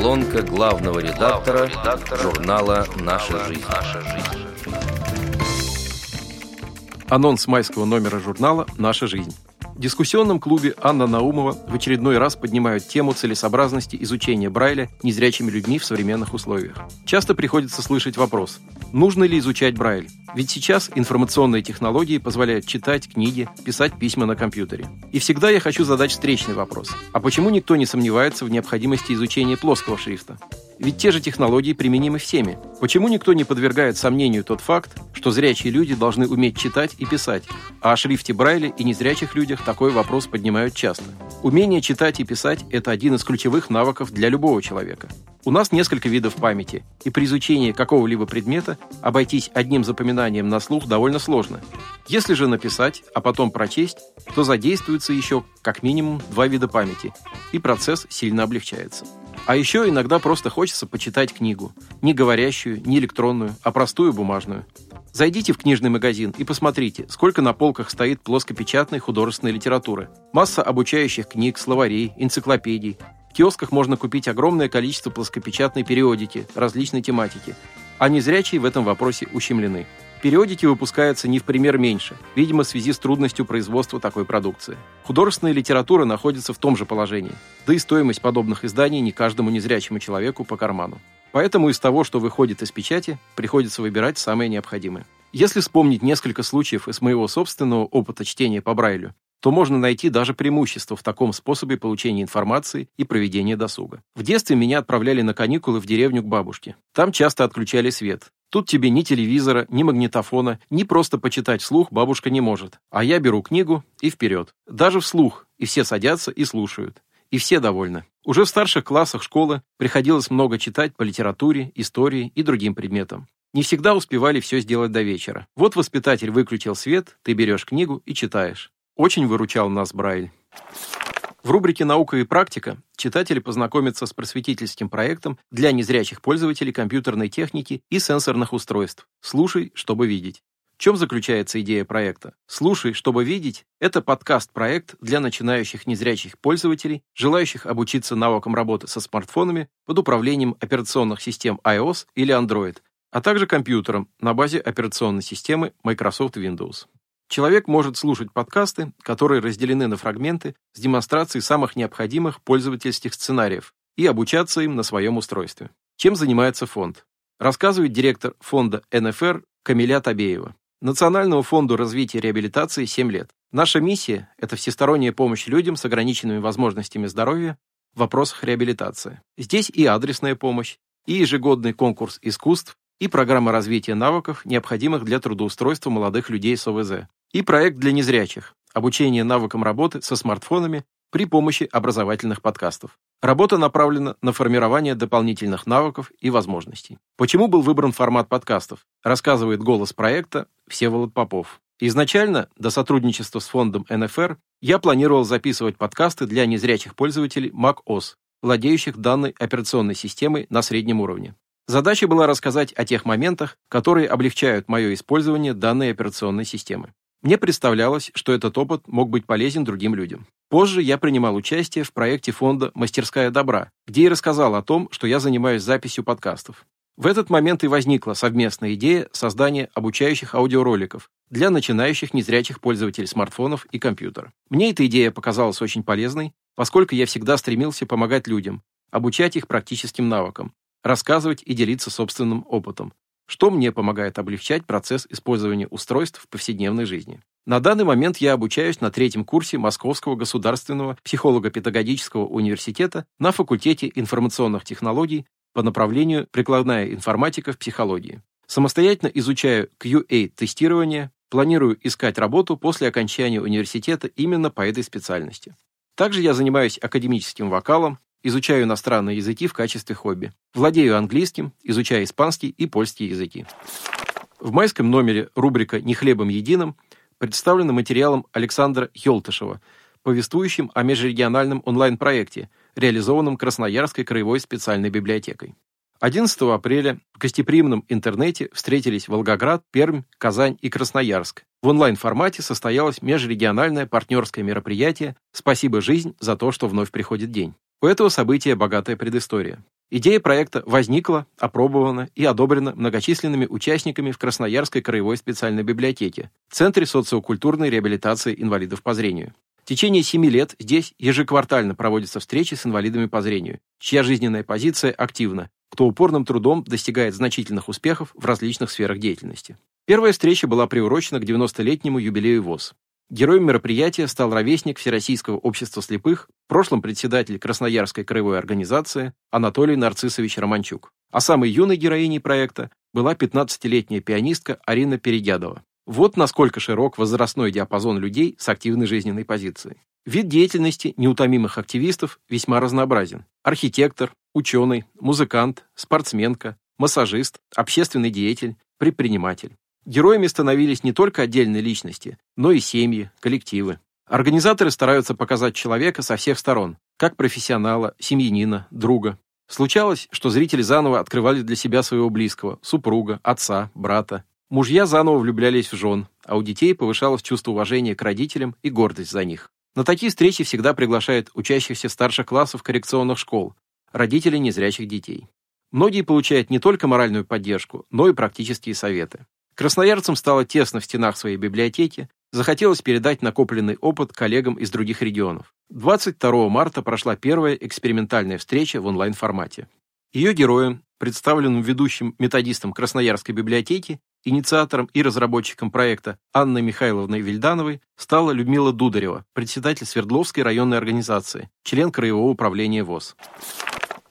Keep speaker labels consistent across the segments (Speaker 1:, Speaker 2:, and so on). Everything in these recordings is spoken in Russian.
Speaker 1: Колонка главного редактора, редактора журнала «Наша жизнь».
Speaker 2: Анонс майского номера журнала «Наша жизнь». В дискуссионном клубе Анна Наумова в очередной раз поднимают тему целесообразности изучения Брайля незрячими людьми в современных условиях. Часто приходится слышать вопрос, нужно ли изучать Брайль? Ведь сейчас информационные технологии позволяют читать книги, писать письма на компьютере. И всегда я хочу задать встречный вопрос. А почему никто не сомневается в необходимости изучения плоского шрифта? Ведь те же технологии применимы всеми. Почему никто не подвергает сомнению тот факт, что зрячие люди должны уметь читать и писать, а о шрифте Брайля и незрячих людях такой вопрос поднимают часто? Умение читать и писать – это один из ключевых навыков для любого человека. У нас несколько видов памяти, и при изучении какого-либо предмета обойтись одним запоминанием на слух довольно сложно. Если же написать, а потом прочесть, то задействуется еще как минимум два вида памяти, и процесс сильно облегчается. А еще иногда просто хочется почитать книгу. Не говорящую, не электронную, а простую бумажную. Зайдите в книжный магазин и посмотрите, сколько на полках стоит плоскопечатной художественной литературы. Масса обучающих книг, словарей, энциклопедий. В киосках можно купить огромное количество плоскопечатной периодики различной тематики. А незрячие в этом вопросе ущемлены. Периодики выпускаются не в пример меньше, видимо, в связи с трудностью производства такой продукции. Художественная литература находится в том же положении, да и стоимость подобных изданий не каждому незрячему человеку по карману. Поэтому из того, что выходит из печати, приходится выбирать самое необходимое. Если вспомнить несколько случаев из моего собственного опыта чтения по Брайлю, то можно найти даже преимущество в таком способе получения информации и проведения досуга. В детстве меня отправляли на каникулы в деревню к бабушке. Там часто отключали свет, Тут тебе ни телевизора, ни магнитофона, ни просто почитать вслух бабушка не может. А я беру книгу и вперед. Даже вслух. И все садятся и слушают. И все довольны. Уже в старших классах школы приходилось много читать по литературе, истории и другим предметам. Не всегда успевали все сделать до вечера. Вот воспитатель выключил свет, ты берешь книгу и читаешь. Очень выручал нас Брайль. В рубрике «Наука и практика» читатели познакомятся с просветительским проектом для незрячих пользователей компьютерной техники и сенсорных устройств «Слушай, чтобы видеть». В чем заключается идея проекта? «Слушай, чтобы видеть» — это подкаст-проект для начинающих незрячих пользователей, желающих обучиться навыкам работы со смартфонами под управлением операционных систем iOS или Android, а также компьютером на базе операционной системы Microsoft Windows. Человек может слушать подкасты, которые разделены на фрагменты с демонстрацией самых необходимых пользовательских сценариев и обучаться им на своем устройстве. Чем занимается фонд? Рассказывает директор фонда НФР Камиля Табеева. Национальному фонду развития и реабилитации 7 лет. Наша миссия – это всесторонняя помощь людям с ограниченными возможностями здоровья в вопросах реабилитации. Здесь и адресная помощь, и ежегодный конкурс искусств, и программа развития навыков, необходимых для трудоустройства молодых людей с ОВЗ, и проект для незрячих – обучение навыкам работы со смартфонами при помощи образовательных подкастов. Работа направлена на формирование дополнительных навыков и возможностей. Почему был выбран формат подкастов, рассказывает голос проекта Всеволод Попов. Изначально, до сотрудничества с фондом НФР, я планировал записывать подкасты для незрячих пользователей macOS, владеющих данной операционной системой на среднем уровне. Задача была рассказать о тех моментах, которые облегчают мое использование данной операционной системы. Мне представлялось, что этот опыт мог быть полезен другим людям. Позже я принимал участие в проекте фонда «Мастерская добра», где и рассказал о том, что я занимаюсь записью подкастов. В этот момент и возникла совместная идея создания обучающих аудиороликов для начинающих незрячих пользователей смартфонов и компьютера. Мне эта идея показалась очень полезной, поскольку я всегда стремился помогать людям, обучать их практическим навыкам, рассказывать и делиться собственным опытом, что мне помогает облегчать процесс использования устройств в повседневной жизни. На данный момент я обучаюсь на третьем курсе Московского государственного психолого-педагогического университета на факультете информационных технологий по направлению прикладная информатика в психологии. Самостоятельно изучаю QA-тестирование, планирую искать работу после окончания университета именно по этой специальности. Также я занимаюсь академическим вокалом, Изучаю иностранные языки в качестве хобби. Владею английским, изучаю испанский и польский языки. В майском номере рубрика «Не хлебом единым» представлена материалом Александра Ёлтышева, повествующим о межрегиональном онлайн-проекте, реализованном Красноярской краевой специальной библиотекой. 11 апреля в гостеприимном интернете встретились Волгоград, Пермь, Казань и Красноярск. В онлайн-формате состоялось межрегиональное партнерское мероприятие «Спасибо, жизнь, за то, что вновь приходит день». У этого события богатая предыстория. Идея проекта возникла, опробована и одобрена многочисленными участниками в Красноярской краевой специальной библиотеке, Центре социокультурной реабилитации инвалидов по зрению. В течение семи лет здесь ежеквартально проводятся встречи с инвалидами по зрению, чья жизненная позиция активна, кто упорным трудом достигает значительных успехов в различных сферах деятельности. Первая встреча была приурочена к 90-летнему юбилею ВОЗ. Героем мероприятия стал ровесник Всероссийского общества слепых, в прошлом председатель Красноярской краевой организации Анатолий Нарциссович Романчук. А самой юной героиней проекта была 15-летняя пианистка Арина Перегядова. Вот насколько широк возрастной диапазон людей с активной жизненной позицией. Вид деятельности неутомимых активистов весьма разнообразен. Архитектор, ученый, музыкант, спортсменка, массажист, общественный деятель, предприниматель. Героями становились не только отдельные личности, но и семьи, коллективы. Организаторы стараются показать человека со всех сторон, как профессионала, семьянина, друга. Случалось, что зрители заново открывали для себя своего близкого, супруга, отца, брата. Мужья заново влюблялись в жен, а у детей повышалось чувство уважения к родителям и гордость за них. На такие встречи всегда приглашают учащихся старших классов коррекционных школ, родителей незрячих детей. Многие получают не только моральную поддержку, но и практические советы. Красноярцам стало тесно в стенах своей библиотеки, захотелось передать накопленный опыт коллегам из других регионов. 22 марта прошла первая экспериментальная встреча в онлайн-формате. Ее героем, представленным ведущим методистом Красноярской библиотеки, инициатором и разработчиком проекта Анной Михайловной Вильдановой стала Людмила Дударева, председатель Свердловской районной организации, член Краевого управления ВОЗ.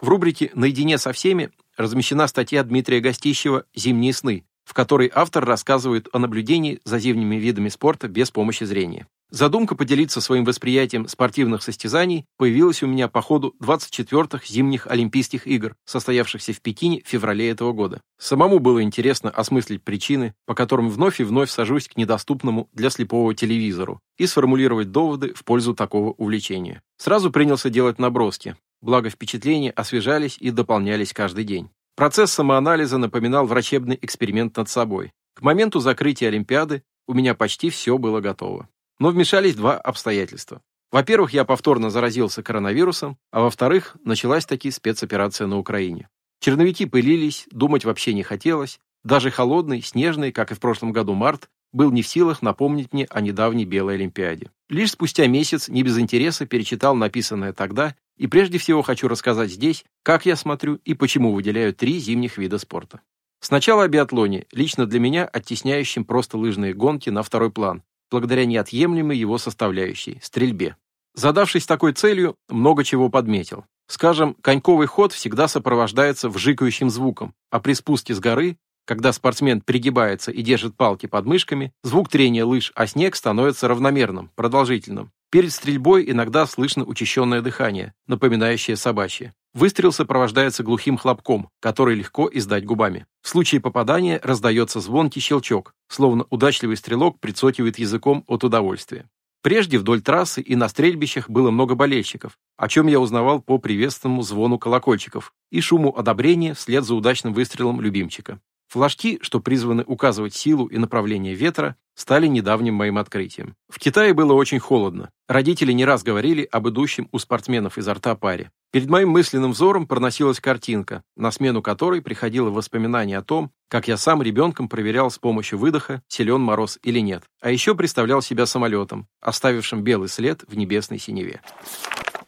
Speaker 2: В рубрике «Наедине со всеми» размещена статья Дмитрия Гостищева «Зимние сны», в которой автор рассказывает о наблюдении за зимними видами спорта без помощи зрения. Задумка поделиться своим восприятием спортивных состязаний появилась у меня по ходу 24-х зимних Олимпийских игр, состоявшихся в Пекине в феврале этого года. Самому было интересно осмыслить причины, по которым вновь и вновь сажусь к недоступному для слепого телевизору, и сформулировать доводы в пользу такого увлечения. Сразу принялся делать наброски, благо впечатления освежались и дополнялись каждый день. Процесс самоанализа напоминал врачебный эксперимент над собой. К моменту закрытия Олимпиады у меня почти все было готово. Но вмешались два обстоятельства. Во-первых, я повторно заразился коронавирусом, а во-вторых, началась таки спецоперация на Украине. Черновики пылились, думать вообще не хотелось. Даже холодный, снежный, как и в прошлом году март, был не в силах напомнить мне о недавней Белой Олимпиаде. Лишь спустя месяц, не без интереса, перечитал написанное тогда и прежде всего хочу рассказать здесь, как я смотрю и почему выделяю три зимних вида спорта. Сначала о биатлоне, лично для меня оттесняющем просто лыжные гонки на второй план, благодаря неотъемлемой его составляющей – стрельбе. Задавшись такой целью, много чего подметил. Скажем, коньковый ход всегда сопровождается вжикающим звуком, а при спуске с горы, когда спортсмен пригибается и держит палки под мышками, звук трения лыж о снег становится равномерным, продолжительным, Перед стрельбой иногда слышно учащенное дыхание, напоминающее собачье. Выстрел сопровождается глухим хлопком, который легко издать губами. В случае попадания раздается звонкий щелчок, словно удачливый стрелок прицокивает языком от удовольствия. Прежде вдоль трассы и на стрельбищах было много болельщиков, о чем я узнавал по приветственному звону колокольчиков и шуму одобрения вслед за удачным выстрелом любимчика. Флажки, что призваны указывать силу и направление ветра, стали недавним моим открытием. В Китае было очень холодно. Родители не раз говорили об идущем у спортсменов изо рта паре. Перед моим мысленным взором проносилась картинка, на смену которой приходило воспоминание о том, как я сам ребенком проверял с помощью выдоха, силен мороз или нет. А еще представлял себя самолетом, оставившим белый след в небесной синеве.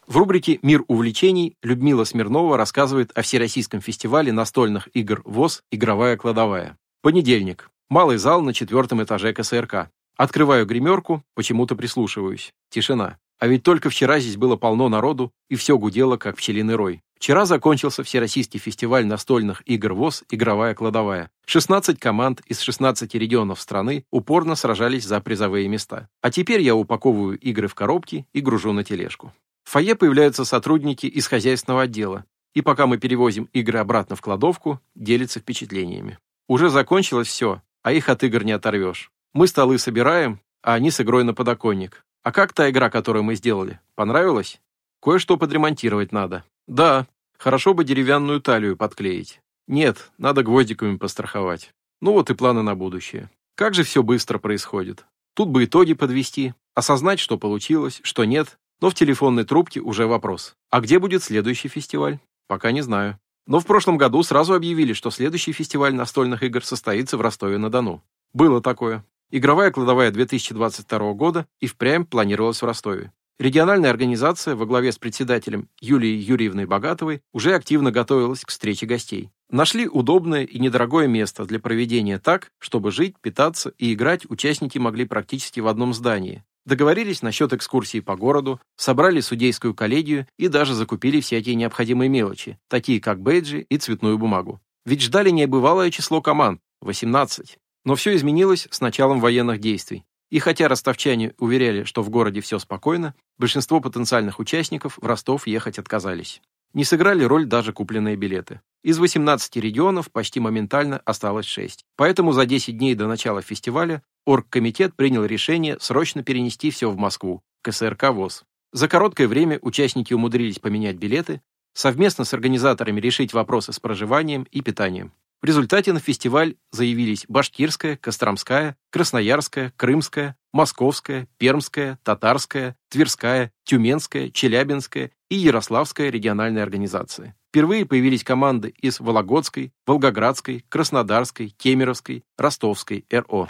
Speaker 2: В рубрике «Мир увлечений» Людмила Смирнова рассказывает о Всероссийском фестивале настольных игр ВОЗ «Игровая кладовая». Понедельник. Малый зал на четвертом этаже КСРК. Открываю гримерку, почему-то прислушиваюсь. Тишина. А ведь только вчера здесь было полно народу, и все гудело, как пчелиный рой. Вчера закончился Всероссийский фестиваль настольных игр ВОЗ «Игровая кладовая». 16 команд из 16 регионов страны упорно сражались за призовые места. А теперь я упаковываю игры в коробки и гружу на тележку. В фойе появляются сотрудники из хозяйственного отдела, и пока мы перевозим игры обратно в кладовку, делятся впечатлениями. Уже закончилось все, а их от игр не оторвешь. Мы столы собираем, а они с игрой на подоконник. А как та игра, которую мы сделали? Понравилась? Кое-что подремонтировать надо. Да, хорошо бы деревянную талию подклеить. Нет, надо гвоздиками постраховать. Ну вот и планы на будущее. Как же все быстро происходит. Тут бы итоги подвести, осознать, что получилось, что нет, но в телефонной трубке уже вопрос. А где будет следующий фестиваль? Пока не знаю. Но в прошлом году сразу объявили, что следующий фестиваль настольных игр состоится в Ростове-на-Дону. Было такое. Игровая кладовая 2022 года и впрямь планировалась в Ростове. Региональная организация во главе с председателем Юлией Юрьевной Богатовой уже активно готовилась к встрече гостей. Нашли удобное и недорогое место для проведения так, чтобы жить, питаться и играть участники могли практически в одном здании. Договорились насчет экскурсии по городу, собрали судейскую коллегию и даже закупили всякие необходимые мелочи, такие как бейджи и цветную бумагу. Ведь ждали небывалое число команд – 18. Но все изменилось с началом военных действий. И хотя ростовчане уверяли, что в городе все спокойно, большинство потенциальных участников в Ростов ехать отказались. Не сыграли роль даже купленные билеты. Из 18 регионов почти моментально осталось 6. Поэтому за 10 дней до начала фестиваля оргкомитет принял решение срочно перенести все в Москву, к СРК ВОЗ. За короткое время участники умудрились поменять билеты, совместно с организаторами решить вопросы с проживанием и питанием. В результате на фестиваль заявились Башкирская, Костромская, Красноярская, Крымская, Московская, Пермская, Татарская, Тверская, Тюменская, Челябинская и Ярославская региональные организации. Впервые появились команды из Вологодской, Волгоградской, Краснодарской, Кемеровской, Ростовской РО.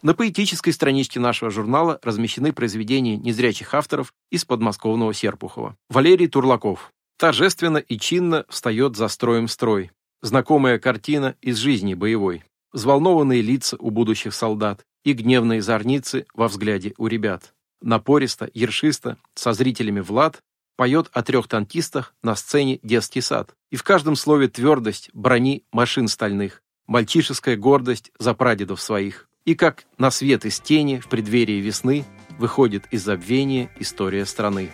Speaker 2: На поэтической страничке нашего журнала размещены произведения незрячих авторов из подмосковного Серпухова. Валерий Турлаков. Торжественно и чинно встает за строем строй. Знакомая картина из жизни боевой. Взволнованные лица у будущих солдат и гневные зорницы во взгляде у ребят. Напористо, ершисто, со зрителями Влад поет о трех танкистах на сцене «Детский сад». И в каждом слове твердость брони машин стальных, мальчишеская гордость за прадедов своих. И как на свет из тени в преддверии весны выходит из забвения история страны.